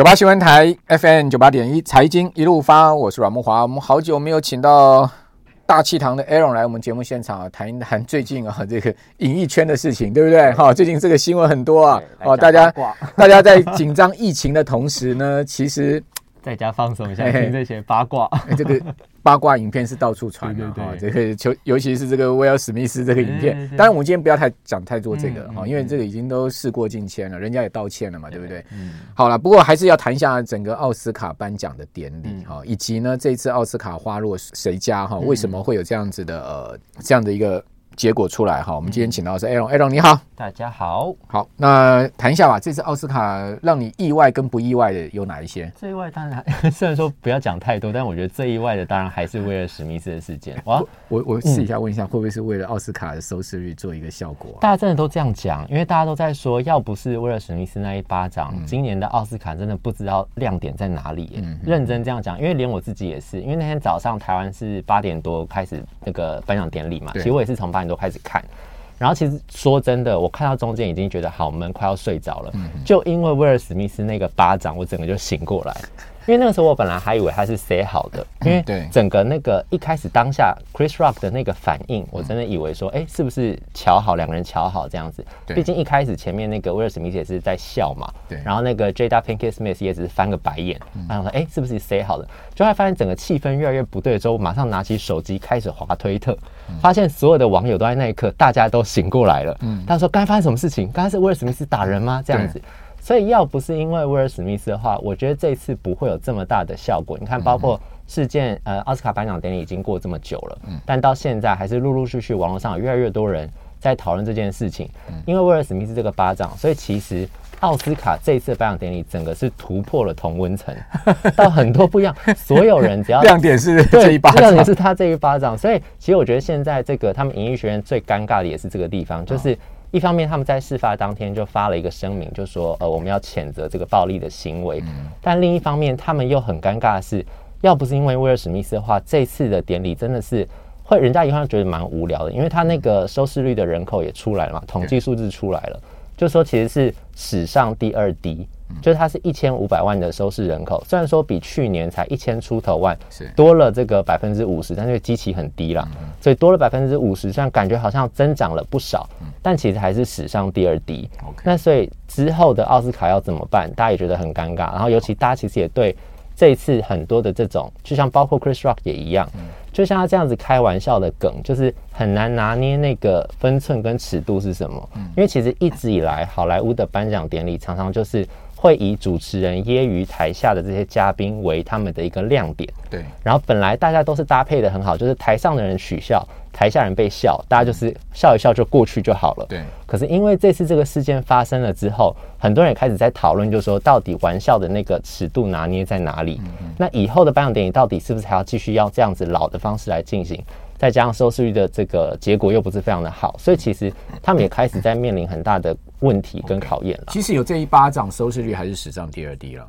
九八新闻台 FM 九八点一财经一路发，我是阮木华。我们好久没有请到大气堂的 Aaron 来我们节目现场啊，谈一谈最近啊这个演艺圈的事情，对不对？哈，最近这个新闻很多啊，哦，大家大家在紧张疫情的同时呢，其实在家放松一下，听这些八卦，这个。八卦影片是到处传的哈，这个尤尤其是这个威尔史密斯这个影片，当然我们今天不要太讲太多这个哈，因为这个已经都事过境迁了，人家也道歉了嘛，对不对？嗯，好了，不过还是要谈一下整个奥斯卡颁奖的典礼哈，以及呢这次奥斯卡花落谁家哈，为什么会有这样子的呃这样的一个。结果出来哈，我们今天请到的是 Aaron，Aaron 你好，大家好，好，那谈一下吧。这次奥斯卡让你意外跟不意外的有哪一些？最意外当然，虽然说不要讲太多，但我觉得最意外的当然还是威尔史密斯的事件。我我我试一下问一下，会不会是为了奥斯卡的收视率做一个效果？大家真的都这样讲，因为大家都在说，要不是威尔史密斯那一巴掌，今年的奥斯卡真的不知道亮点在哪里。嗯，认真这样讲，因为连我自己也是，因为那天早上台湾是八点多开始那个颁奖典礼嘛，其实我也是从八点多开始看。然后其实说真的，我看到中间已经觉得好闷，快要睡着了。就因为威尔史密斯那个巴掌，我整个就醒过来。因为那个时候我本来还以为他是塞好的，因为整个那个一开始当下 Chris Rock 的那个反应，我真的以为说，哎，是不是瞧好两个人瞧好这样子？毕竟一开始前面那个威尔史密斯也是在笑嘛，对。然后那个 Jada Pinkett Smith 也只是翻个白眼，然后说，哎，是不是塞好的？就会发现整个气氛越来越不对之后，马上拿起手机开始滑推特，发现所有的网友都在那一刻大家都醒过来了。嗯，他说，刚才发生什么事情？刚才是威尔史密斯打人吗？这样子。所以要不是因为威尔史密斯的话，我觉得这次不会有这么大的效果。你看，包括事件，呃，奥斯卡颁奖典礼已经过这么久了，但到现在还是陆陆续续网络上有越来越多人在讨论这件事情。因为威尔史密斯这个巴掌，所以其实奥斯卡这一次颁奖典礼整个是突破了同温层，到很多不一样。所有人只要亮点是这一巴掌，亮点是他这一巴掌。所以其实我觉得现在这个他们影艺学院最尴尬的也是这个地方，就是。一方面，他们在事发当天就发了一个声明，就说：“呃，我们要谴责这个暴力的行为。”但另一方面，他们又很尴尬的是，要不是因为威尔史密斯的话，这次的典礼真的是会人家一看觉得蛮无聊的，因为他那个收视率的人口也出来了嘛，统计数字出来了，就说其实是史上第二低。就是它是一千五百万的收视人口，虽然说比去年才一千出头万，是多了这个百分之五十，但是基期很低了，所以多了百分之五十，虽然感觉好像增长了不少，但其实还是史上第二低。那所以之后的奥斯卡要怎么办？大家也觉得很尴尬。然后尤其大家其实也对这一次很多的这种，就像包括 Chris Rock 也一样。就像他这样子开玩笑的梗，就是很难拿捏那个分寸跟尺度是什么。因为其实一直以来，好莱坞的颁奖典礼常常就是会以主持人揶揄台下的这些嘉宾为他们的一个亮点。对。然后本来大家都是搭配的很好，就是台上的人取笑，台下人被笑，大家就是笑一笑就过去就好了。对。可是因为这次这个事件发生了之后，很多人也开始在讨论，就是说到底玩笑的那个尺度拿捏在哪里？那以后的颁奖典礼到底是不是还要继续要这样子老的方式来进行？再加上收视率的这个结果又不是非常的好，所以其实他们也开始在面临很大的问题跟考验了。其实有这一巴掌，收视率还是史上第二低了。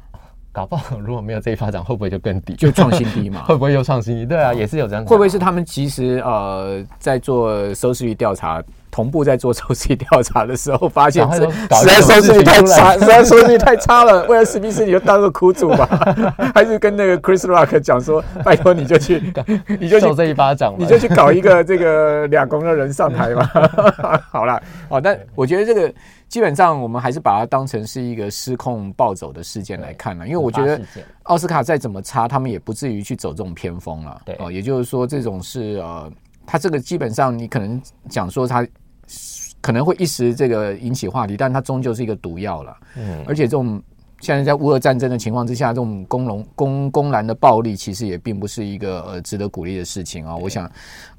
搞不好如果没有这一巴掌，会不会就更低？就创新低嘛？会不会又创新低？对啊，也是有这样。会不会是他们其实呃在做收视率调查？同步在做收视率调查的时候，发现这实在收视率太差，实在收视率太差了。为了史密斯，你就当个苦主吧，还是跟那个 Chris Rock 讲说，拜托你就去，你就去受这一巴掌，你就去搞一个这个两公的人上台吧。好了，哦，但我觉得这个基本上我们还是把它当成是一个失控暴走的事件来看了，因为我觉得奥斯卡再怎么差，他们也不至于去走这种偏锋了。对，哦，也就是说，这种是呃，他这个基本上你可能讲说他。可能会一时这个引起话题，但它终究是一个毒药了。嗯，而且这种现在在乌俄战争的情况之下，这种公龙公公然的暴力，其实也并不是一个呃值得鼓励的事情啊。我想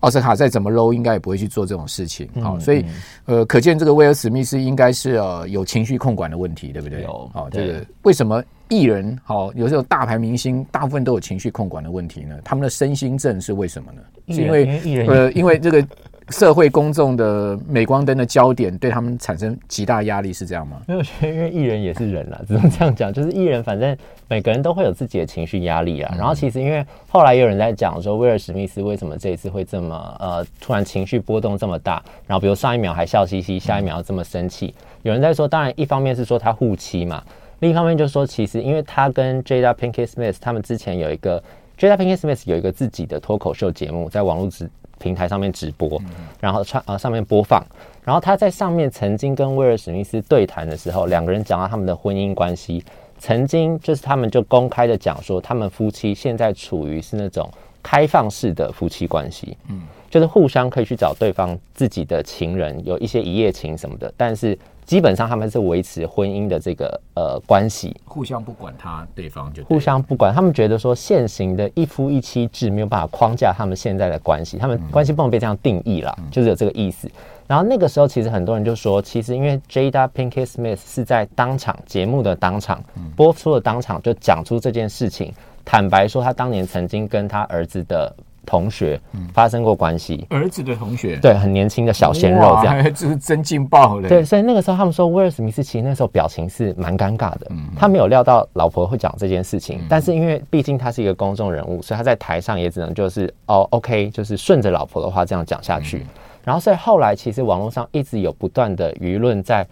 奥斯卡再怎么 low，应该也不会去做这种事情。好，所以呃，可见这个威尔史密斯应该是呃有情绪控管的问题，对不对？有。好，这个为什么艺人好有时候大牌明星大部分都有情绪控管的问题呢？他们的身心症是为什么呢？是因为呃，因为这个。社会公众的镁光灯的焦点对他们产生极大压力，是这样吗？没有，因为艺人也是人啦，只能这样讲。就是艺人，反正每个人都会有自己的情绪压力啊。然后其实因为后来也有人在讲说，威尔史密斯为什么这一次会这么呃突然情绪波动这么大？然后比如上一秒还笑嘻嘻，下一秒这么生气。有人在说，当然一方面是说他护妻嘛。另一方面就是说，其实因为他跟 Jada Pinkett Smith 他们之前有一个 Jada Pinkett Smith 有一个自己的脱口秀节目，在网络直平台上面直播，然后穿呃上面播放。然后他在上面曾经跟威尔史密斯对谈的时候，两个人讲到他们的婚姻关系，曾经就是他们就公开的讲说，他们夫妻现在处于是那种开放式的夫妻关系，嗯，就是互相可以去找对方自己的情人，有一些一夜情什么的，但是。基本上他们是维持婚姻的这个呃关系，互相不管他对方就互相不管，他们觉得说现行的一夫一妻制没有办法框架他们现在的关系，他们关系不能被这样定义啦，嗯、就是有这个意思。然后那个时候其实很多人就说，其实因为 Jada Pinkett Smith 是在当场节目的当场播出的当场就讲出这件事情，坦白说他当年曾经跟他儿子的。同学发生过关系，儿子的同学，对，很年轻的小鲜肉这样，这是真劲爆的。对，所以那个时候他们说威尔史密斯其实那时候表情是蛮尴尬的，嗯、他没有料到老婆会讲这件事情，嗯、但是因为毕竟他是一个公众人物，所以他在台上也只能就是哦，OK，就是顺着老婆的话这样讲下去。嗯、然后所以后来其实网络上一直有不断的舆论在，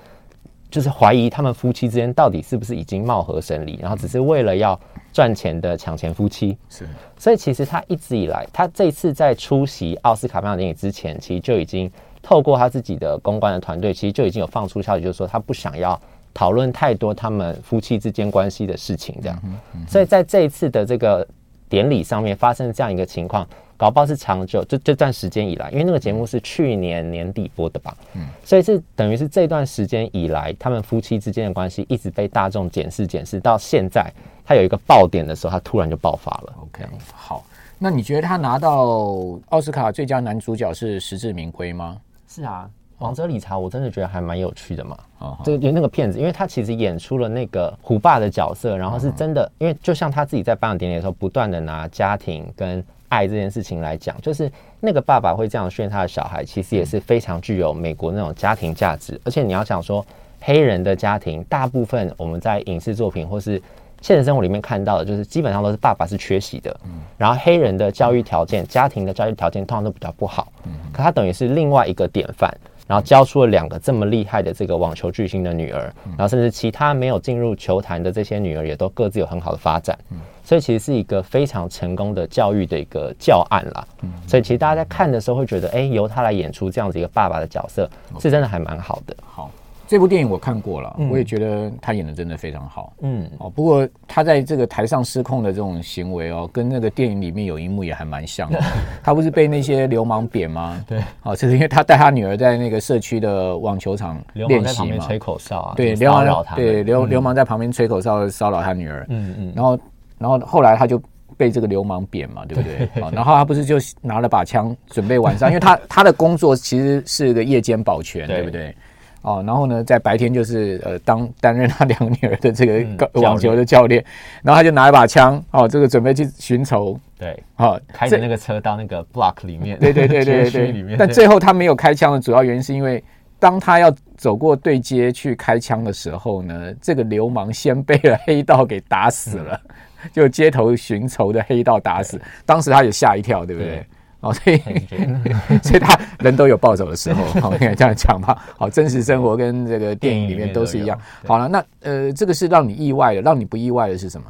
就是怀疑他们夫妻之间到底是不是已经貌合神离，然后只是为了要。赚钱的抢钱夫妻是，所以其实他一直以来，他这次在出席奥斯卡颁奖典礼之前，其实就已经透过他自己的公关的团队，其实就已经有放出消息，就是说他不想要讨论太多他们夫妻之间关系的事情，这样。所以在这一次的这个典礼上面发生这样一个情况。搞不好是长久，就这段时间以来，因为那个节目是去年年底播的吧，嗯，所以是等于是这段时间以来，他们夫妻之间的关系一直被大众检视检视，到现在他有一个爆点的时候，他突然就爆发了。OK，好，那你觉得他拿到奥斯卡最佳男主角是实至名归吗？是啊，王者理查我真的觉得还蛮有趣的嘛，啊，这个那个骗子，因为他其实演出了那个虎爸的角色，然后是真的，因为就像他自己在颁奖典礼的时候，不断的拿家庭跟爱这件事情来讲，就是那个爸爸会这样训他的小孩，其实也是非常具有美国那种家庭价值。而且你要想说，黑人的家庭大部分我们在影视作品或是现实生活里面看到的，就是基本上都是爸爸是缺席的。然后黑人的教育条件，家庭的教育条件通常都比较不好。可他等于是另外一个典范，然后教出了两个这么厉害的这个网球巨星的女儿，然后甚至其他没有进入球坛的这些女儿也都各自有很好的发展。所以其实是一个非常成功的教育的一个教案啦。嗯，所以其实大家在看的时候会觉得，哎、欸，由他来演出这样子一个爸爸的角色，是真的还蛮好的。好，这部电影我看过了，我也觉得他演的真的非常好。嗯，哦，不过他在这个台上失控的这种行为哦，跟那个电影里面有一幕也还蛮像的。他不是被那些流氓扁吗？对，哦，就是因为他带他女儿在那个社区的网球场练习嘛，吹口哨啊，对，流氓对流流氓在旁边吹口哨骚扰他女儿。嗯嗯，然后。然后后来他就被这个流氓扁嘛，对不对？然后他不是就拿了把枪准备晚上，因为他 他的工作其实是个夜间保全，对不对？哦，然后呢，在白天就是呃当担任他两个女儿的这个网球的教练，然后他就拿一把枪，哦，这个准备去寻仇，对，哦，开着那个车到那个 block 里面，对对对对对 对，但最后他没有开枪的主要原因是因为当他要走过对街去开枪的时候呢，这个流氓先被了黑道给打死了。就街头寻仇的黑道打死，当时他也吓一跳，对不对？哦，所以 所以他人都有暴走的时候，好，应该这样讲吧。好，真实生活跟这个电影里面都是一样。好了，那呃，这个是让你意外的，让你不意外的是什么？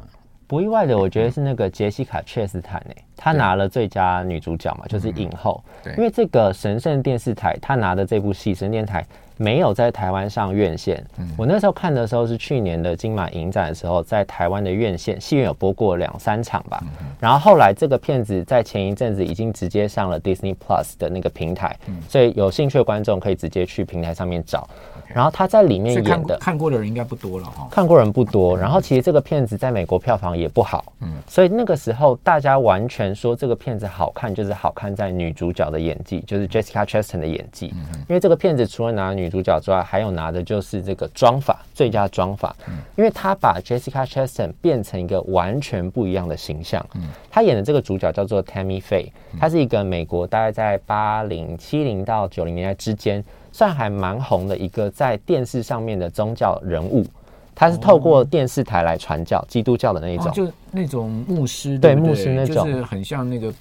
不意外的，我觉得是那个杰西卡·切斯坦诶，她拿了最佳女主角嘛，就是影后。对，因为这个神圣电视台，她拿的这部戏，神电台。没有在台湾上院线。嗯我那时候看的时候是去年的金马影展的时候，在台湾的院线戏院有播过两三场吧。然后后来这个片子在前一阵子已经直接上了 Disney Plus 的那个平台，嗯所以有兴趣的观众可以直接去平台上面找。然后他在里面演的，看过的人应该不多了哈。看过人不多，然后其实这个片子在美国票房也不好，嗯，所以那个时候大家完全说这个片子好看，就是好看在女主角的演技，就是 Jessica Chastain 的演技。因为这个片子除了拿女主角之外，还有拿的就是这个妆法最佳妆法，因为他把 Jessica Chastain 变成一个完全不一样的形象。嗯，他演的这个主角叫做 Tammy Faye，他是一个美国大概在八零七零到九零年代之间。算还蛮红的一个在电视上面的宗教人物，他是透过电视台来传教，基督教的那一种，就那种牧师，对牧师那种，就是很像那个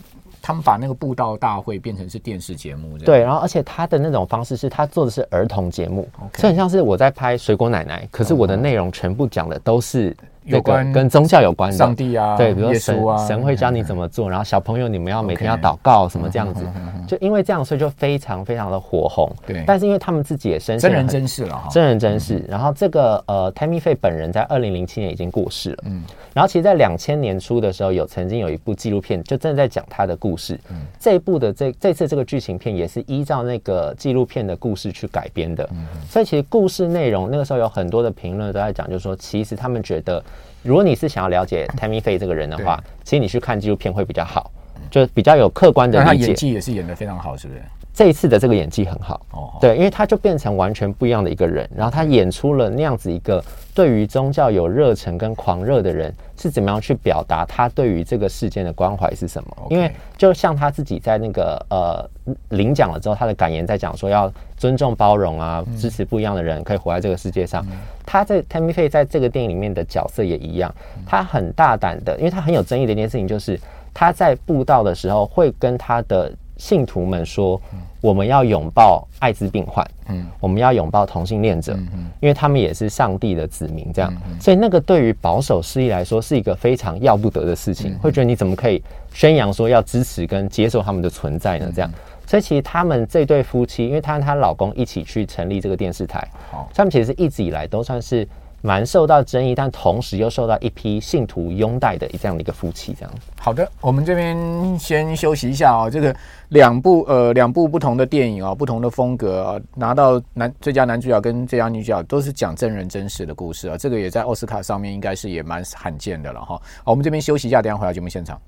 他们把那个布道大会变成是电视节目，对，然后而且他的那种方式是他做的是儿童节目以很像是我在拍水果奶奶，可是我的内容全部讲的都是。有关跟宗教有关的上帝啊，对，比如说神啊，神会教你怎么做，然后小朋友你们要每天要祷告什么这样子，就因为这样，所以就非常非常的火红。对，但是因为他们自己也深真人真事了哈，真人真事。然后这个呃，Tammy Faye 本人在二零零七年已经过世了，嗯，然后其实，在两千年初的时候，有曾经有一部纪录片，就正在讲他的故事。嗯，这一部的这这次这个剧情片也是依照那个纪录片的故事去改编的，所以其实故事内容那个时候有很多的评论都在讲，就是说其实他们觉得。如果你是想要了解 Tammy Faye 这个人的话，其实你去看纪录片会比较好，就比较有客观的理解。他演技也是演的非常好，是不是？这一次的这个演技很好，哦，对，因为他就变成完全不一样的一个人，然后他演出了那样子一个对于宗教有热忱跟狂热的人是怎么样去表达他对于这个事件的关怀是什么？因为就像他自己在那个呃领奖了之后，他的感言在讲说要尊重包容啊，支持不一样的人可以活在这个世界上。他在 Tammy Faye 在这个电影里面的角色也一样，他很大胆的，因为他很有争议的一件事情就是他在布道的时候会跟他的信徒们说。我们要拥抱艾滋病患，嗯，我们要拥抱同性恋者，嗯，因为他们也是上帝的子民，这样，所以那个对于保守势力来说是一个非常要不得的事情，会觉得你怎么可以宣扬说要支持跟接受他们的存在呢？这样，所以其实他们这对夫妻，因为她和她老公一起去成立这个电视台，他们其实一直以来都算是。蛮受到争议，但同时又受到一批信徒拥戴的这样的一个夫妻，这样。好的，我们这边先休息一下哦。这个两部呃两部不同的电影、哦，不同的风格啊，拿到男最佳男主角跟最佳女主角都是讲真人真事的故事啊。这个也在奥斯卡上面应该是也蛮罕见的了哈。好，我们这边休息一下，等下回到节目现场。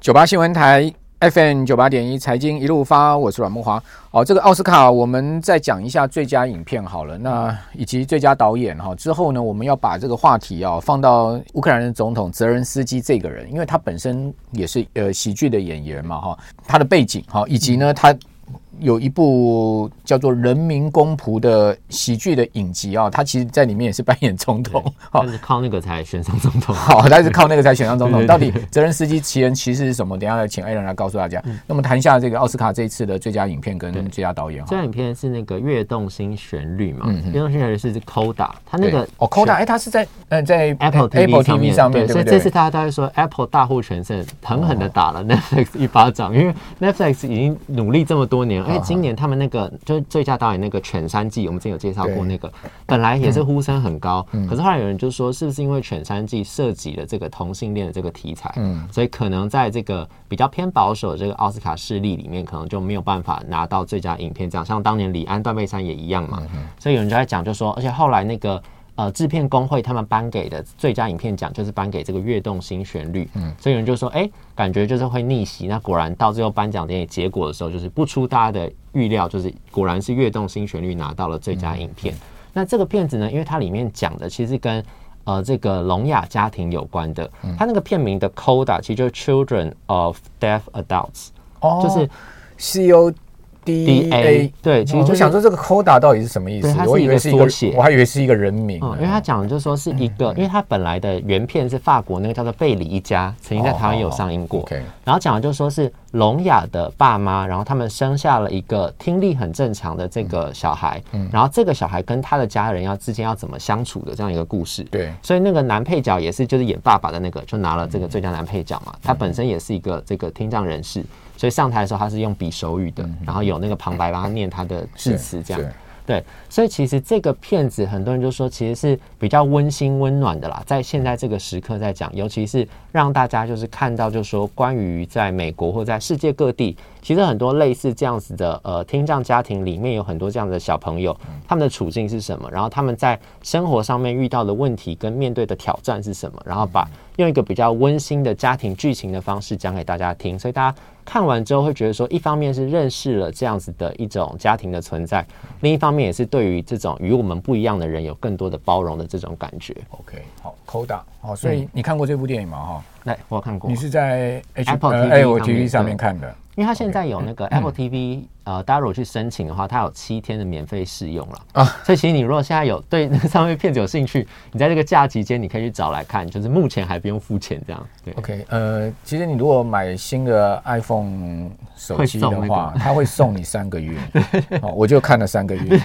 九八新闻台。FM 九八点一财经一路发，我是阮慕华。哦，这个奥斯卡，我们再讲一下最佳影片好了，那以及最佳导演哈。之后呢，我们要把这个话题啊放到乌克兰的总统泽连斯基这个人，因为他本身也是呃喜剧的演员嘛哈，他的背景哈，以及呢他。有一部叫做《人民公仆》的喜剧的影集啊，他其实在里面也是扮演总统，好，是靠那个才选上总统，好，他是靠那个才选上总统。到底泽伦斯基奇人奇事是什么？等一下来请艾伦来告诉大家。那么谈一下这个奥斯卡这一次的最佳影片跟最佳导演。最佳影片是那个《跃动新旋律》嘛，《跃动新旋律》是 Coda，他那个哦 Coda，哎，他是在嗯在 Apple Apple TV 上面，所以这次大家都会说 Apple 大获全胜，狠狠的打了 Netflix 一巴掌，因为 Netflix 已经努力这么多年了。因为今年他们那个就是最佳导演那个《犬山记》，我们之前有介绍过那个，本来也是呼声很高，可是后来有人就说，是不是因为《犬山记》涉及了这个同性恋的这个题材，所以可能在这个比较偏保守的这个奥斯卡势力里面，可能就没有办法拿到最佳影片奖，像当年李安、断背山也一样嘛。所以有人就在讲，就说，而且后来那个。呃，制片工会他们颁给的最佳影片奖就是颁给这个《跃动新旋律》，嗯，所以有人就说，哎、欸，感觉就是会逆袭。那果然到最后颁奖典礼结果的时候，就是不出大家的预料，就是果然是《跃动新旋律》拿到了最佳影片。嗯、那这个片子呢，因为它里面讲的其实跟呃这个聋哑家庭有关的，它那个片名的 CODA 其实就是 Children of Deaf Adults，哦，就是 C O。D A 对，其实就想说这个 CODA 到底是什么意思？我以为是一个缩写，我还以为是一一个人名。嗯，因为他讲的就是说是一个，因为他本来的原片是法国那个叫做贝里一家，曾经在台湾有上映过。然后讲的就是说是聋哑的爸妈，然后他们生下了一个听力很正常的这个小孩，然后这个小孩跟他的家人要之间要怎么相处的这样一个故事。对，所以那个男配角也是就是演爸爸的那个，就拿了这个最佳男配角嘛。他本身也是一个这个听障人士。所以上台的时候，他是用比手语的，然后有那个旁白帮他念他的致辞，这样。对，所以其实这个片子很多人就说，其实是比较温馨温暖的啦。在现在这个时刻在讲，尤其是让大家就是看到，就是说关于在美国或在世界各地，其实很多类似这样子的呃听障家庭里面有很多这样的小朋友，他们的处境是什么，然后他们在生活上面遇到的问题跟面对的挑战是什么，然后把用一个比较温馨的家庭剧情的方式讲给大家听，所以大家。看完之后会觉得说，一方面是认识了这样子的一种家庭的存在，另一方面也是对于这种与我们不一样的人有更多的包容的这种感觉。OK，好，CODA，好，所以你看过这部电影吗？哈、嗯，对，我看过。你是在 Apple TV 上面看的？因为它现在有那个 Apple TV，、嗯、呃，大家如果去申请的话，它有七天的免费试用了啊。所以其实你如果现在有对那个上面片子有兴趣，你在这个假期间你可以去找来看，就是目前还不用付钱这样。对，OK，呃，其实你如果买新的 iPhone 手机的话，他会，会送你三个月。哦，我就看了三个月，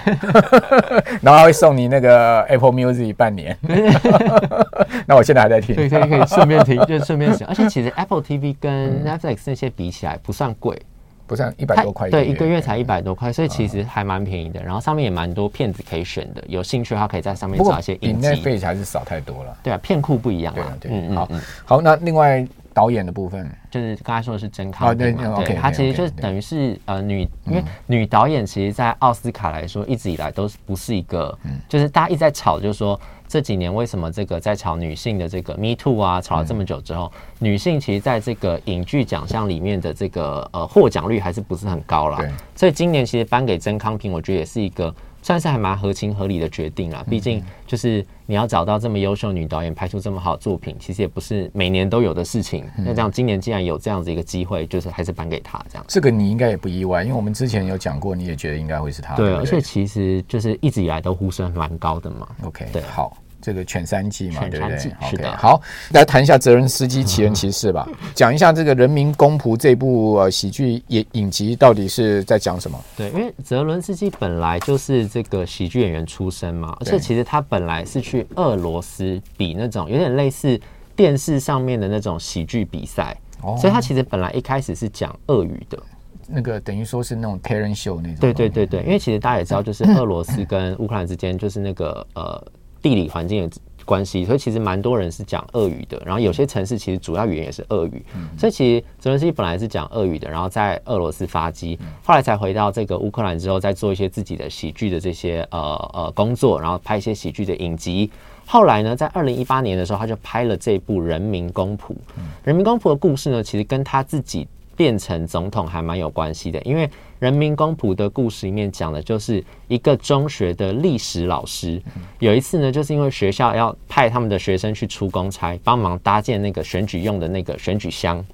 然后还会送你那个 Apple Music 半年。那我现在还在听，对，可以可以顺便听，就顺便想。而且其实 Apple TV 跟 Netflix 那些比起来不算贵，不算一百多块，对，一个月才一百多块，所以其实还蛮便宜的。然后上面也蛮多片子可以选的，有兴趣的话可以在上面找一些影集。比 Netflix 还是少太多了。对啊，片库不一样啊。对，嗯嗯，好，好，那另外。导演的部分就是刚才说的是真康对，他其实就是等于是呃女，因为女导演其实，在奥斯卡来说，一直以来都是不是一个，就是大家一直在吵，就是说这几年为什么这个在炒女性的这个 Me Too 啊，炒了这么久之后，女性其实在这个影剧奖项里面的这个呃获奖率还是不是很高啦。所以今年其实颁给曾康平，我觉得也是一个。算是还蛮合情合理的决定啦，毕竟就是你要找到这么优秀女导演拍出这么好的作品，其实也不是每年都有的事情。那这样今年既然有这样子一个机会，就是还是颁给她这样。这个你应该也不意外，因为我们之前有讲过，你也觉得应该会是她。对，而且其实就是一直以来都呼声蛮高的嘛。OK，对，好。这个犬山记嘛，对不对？是的。好，来谈一下泽伦斯基奇人奇事吧，讲一下这个人民公仆这部呃喜剧影影集到底是在讲什么？对，因为泽伦斯基本来就是这个喜剧演员出身嘛，而且其实他本来是去俄罗斯比那种有点类似电视上面的那种喜剧比赛，所以他其实本来一开始是讲俄语的，那个等于说是那种 talent show 那种。对对对对，因为其实大家也知道，就是俄罗斯跟乌克兰之间就是那个呃。地理环境的关系，所以其实蛮多人是讲俄语的。然后有些城市其实主要语言也是俄语，所以其实泽伦斯基本来是讲俄语的，然后在俄罗斯发迹，后来才回到这个乌克兰之后，再做一些自己的喜剧的这些呃呃工作，然后拍一些喜剧的影集。后来呢，在二零一八年的时候，他就拍了这部《人民公仆》。《人民公仆》的故事呢，其实跟他自己变成总统还蛮有关系的，因为。人民公仆的故事里面讲的就是一个中学的历史老师，有一次呢，就是因为学校要派他们的学生去出公差，帮忙搭建那个选举用的那个选举箱。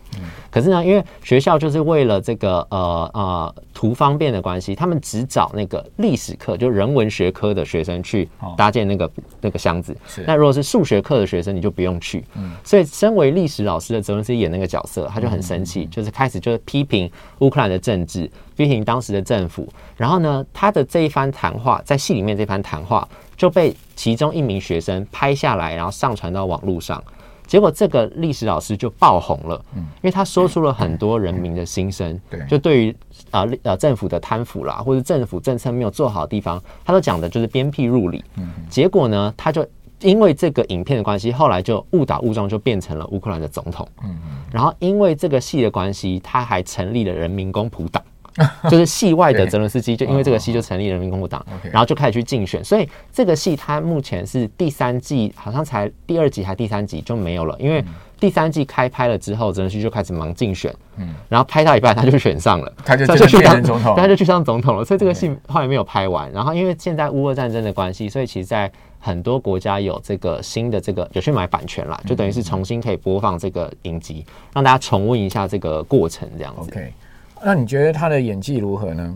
可是呢，因为学校就是为了这个呃呃图方便的关系，他们只找那个历史课就人文学科的学生去搭建那个那个箱子。那如果是数学课的学生，你就不用去。嗯所以，身为历史老师的泽伦斯基演那个角色，他就很生气，就是开始就是批评乌克兰的政治。批评当时的政府，然后呢，他的这一番谈话在戏里面这番谈话就被其中一名学生拍下来，然后上传到网络上。结果这个历史老师就爆红了，因为他说出了很多人民的心声。对，就对于啊呃政府的贪腐啦，或者政府政策没有做好的地方，他都讲的就是鞭辟入里。结果呢，他就因为这个影片的关系，后来就误打误撞就变成了乌克兰的总统。然后因为这个戏的关系，他还成立了人民公仆党。就是戏外的泽伦斯基，就因为这个戏就成立人民公仆党，然后就开始去竞选。所以这个戏它目前是第三季，好像才第二集还第三集就没有了。因为第三季开拍了之后，泽伦斯基就开始忙竞选，嗯然后拍到一半他就选上了，他就去当总统，他就去当总统了。所以这个戏后来没有拍完。然后因为现在乌俄战争的关系，所以其实在很多国家有这个新的这个有去买版权了，就等于是重新可以播放这个影集，让大家重温一下这个过程这样子。那你觉得他的演技如何呢？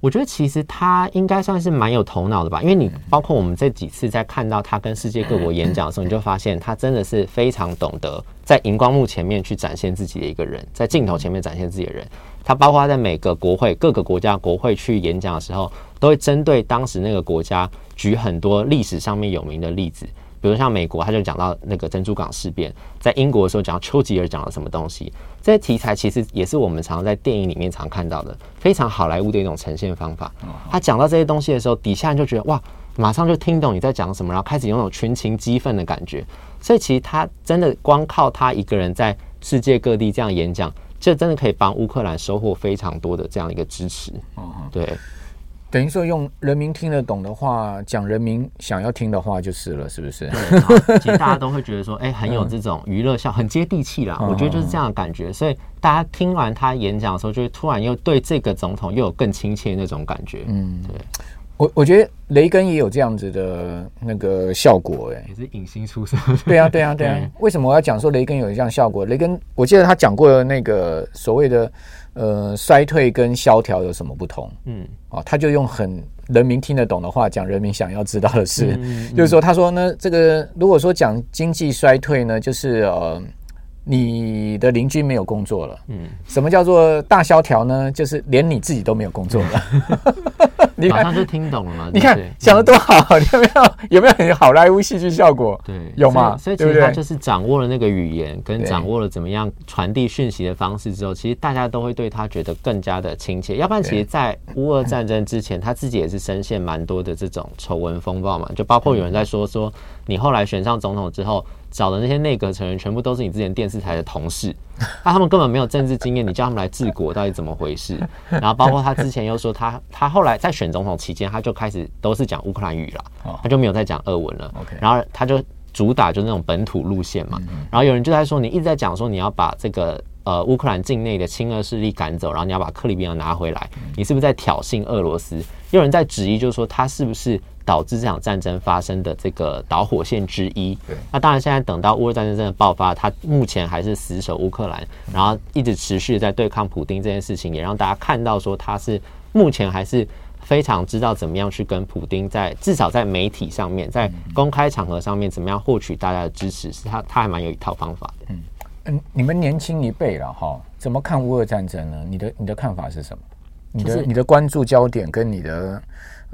我觉得其实他应该算是蛮有头脑的吧，因为你包括我们这几次在看到他跟世界各国演讲的时候，你就发现他真的是非常懂得在荧光幕前面去展现自己的一个人，在镜头前面展现自己的人。他包括他在每个国会、各个国家国会去演讲的时候，都会针对当时那个国家举很多历史上面有名的例子。比如像美国，他就讲到那个珍珠港事变；在英国的时候，讲到丘吉尔讲了什么东西。这些题材其实也是我们常常在电影里面常看到的，非常好莱坞的一种呈现方法。他讲到这些东西的时候，底下人就觉得哇，马上就听懂你在讲什么，然后开始有种群情激愤的感觉。所以其实他真的光靠他一个人在世界各地这样演讲，这真的可以帮乌克兰收获非常多的这样一个支持。对。等于说用人民听得懂的话讲人民想要听的话就是了，是不是？其实大家都会觉得说，哎、欸，很有这种娱乐效，很接地气啦。我觉得就是这样的感觉，所以大家听完他演讲的时候，就会突然又对这个总统又有更亲切那种感觉。嗯，对。我我觉得雷根也有这样子的那个效果，哎，也是影星出身。对啊，对啊，对啊。为什么我要讲说雷根有这样效果？雷根，我记得他讲过的那个所谓的呃衰退跟萧条有什么不同？嗯，啊，他就用很人民听得懂的话讲人民想要知道的事，嗯嗯、就是说，他说呢，这个如果说讲经济衰退呢，就是呃。你的邻居没有工作了，嗯，什么叫做大萧条呢？就是连你自己都没有工作了。你马上就听懂了吗？你看讲的多好，有没有有没有很好莱坞戏剧效果？对，有吗？所以其实他就是掌握了那个语言，跟掌握了怎么样传递讯息的方式之后，其实大家都会对他觉得更加的亲切。要不然，其实，在乌俄战争之前，他自己也是深陷蛮多的这种丑闻风暴嘛，就包括有人在说说你后来选上总统之后。找的那些内阁成员全部都是你之前电视台的同事，那他们根本没有政治经验，你叫他们来治国到底怎么回事？然后包括他之前又说他他后来在选总统期间，他就开始都是讲乌克兰语了，他就没有再讲俄文了。然后他就主打就是那种本土路线嘛。然后有人就在说，你一直在讲说你要把这个呃乌克兰境内的亲俄势力赶走，然后你要把克里米亚拿回来，你是不是在挑衅俄罗斯？有人在质疑，就是说他是不是？导致这场战争发生的这个导火线之一。对，那当然，现在等到乌俄战争真的爆发，他目前还是死守乌克兰，然后一直持续在对抗普丁这件事情，也让大家看到说他是目前还是非常知道怎么样去跟普丁在至少在媒体上面，在公开场合上面怎么样获取大家的支持，是他他还蛮有一套方法的。嗯嗯，你们年轻一辈了哈，怎么看乌俄战争呢？你的你的看法是什么？你的你的关注焦点跟你的。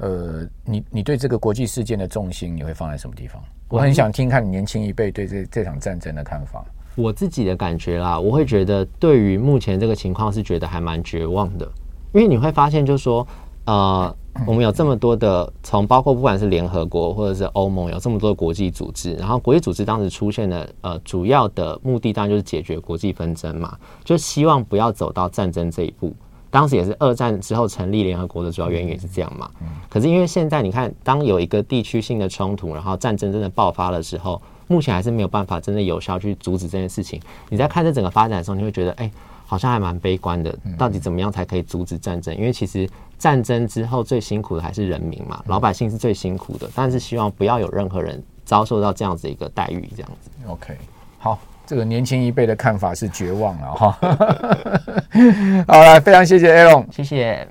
呃，你你对这个国际事件的重心你会放在什么地方？我很想听看你年轻一辈对这这场战争的看法。我自己的感觉啦，我会觉得对于目前这个情况是觉得还蛮绝望的，因为你会发现，就是说，呃，我们有这么多的，从包括不管是联合国或者是欧盟，有这么多的国际组织，然后国际组织当时出现的呃主要的目的当然就是解决国际纷争嘛，就希望不要走到战争这一步。当时也是二战之后成立联合国的主要原因也是这样嘛。可是因为现在你看，当有一个地区性的冲突，然后战争真的爆发的时候，目前还是没有办法真的有效去阻止这件事情。你在看这整个发展的时候，你会觉得，哎，好像还蛮悲观的。到底怎么样才可以阻止战争？因为其实战争之后最辛苦的还是人民嘛，老百姓是最辛苦的。但是希望不要有任何人遭受到这样子一个待遇，这样子。OK，好。这个年轻一辈的看法是绝望了哈，好了，非常谢谢 Aaron，谢谢。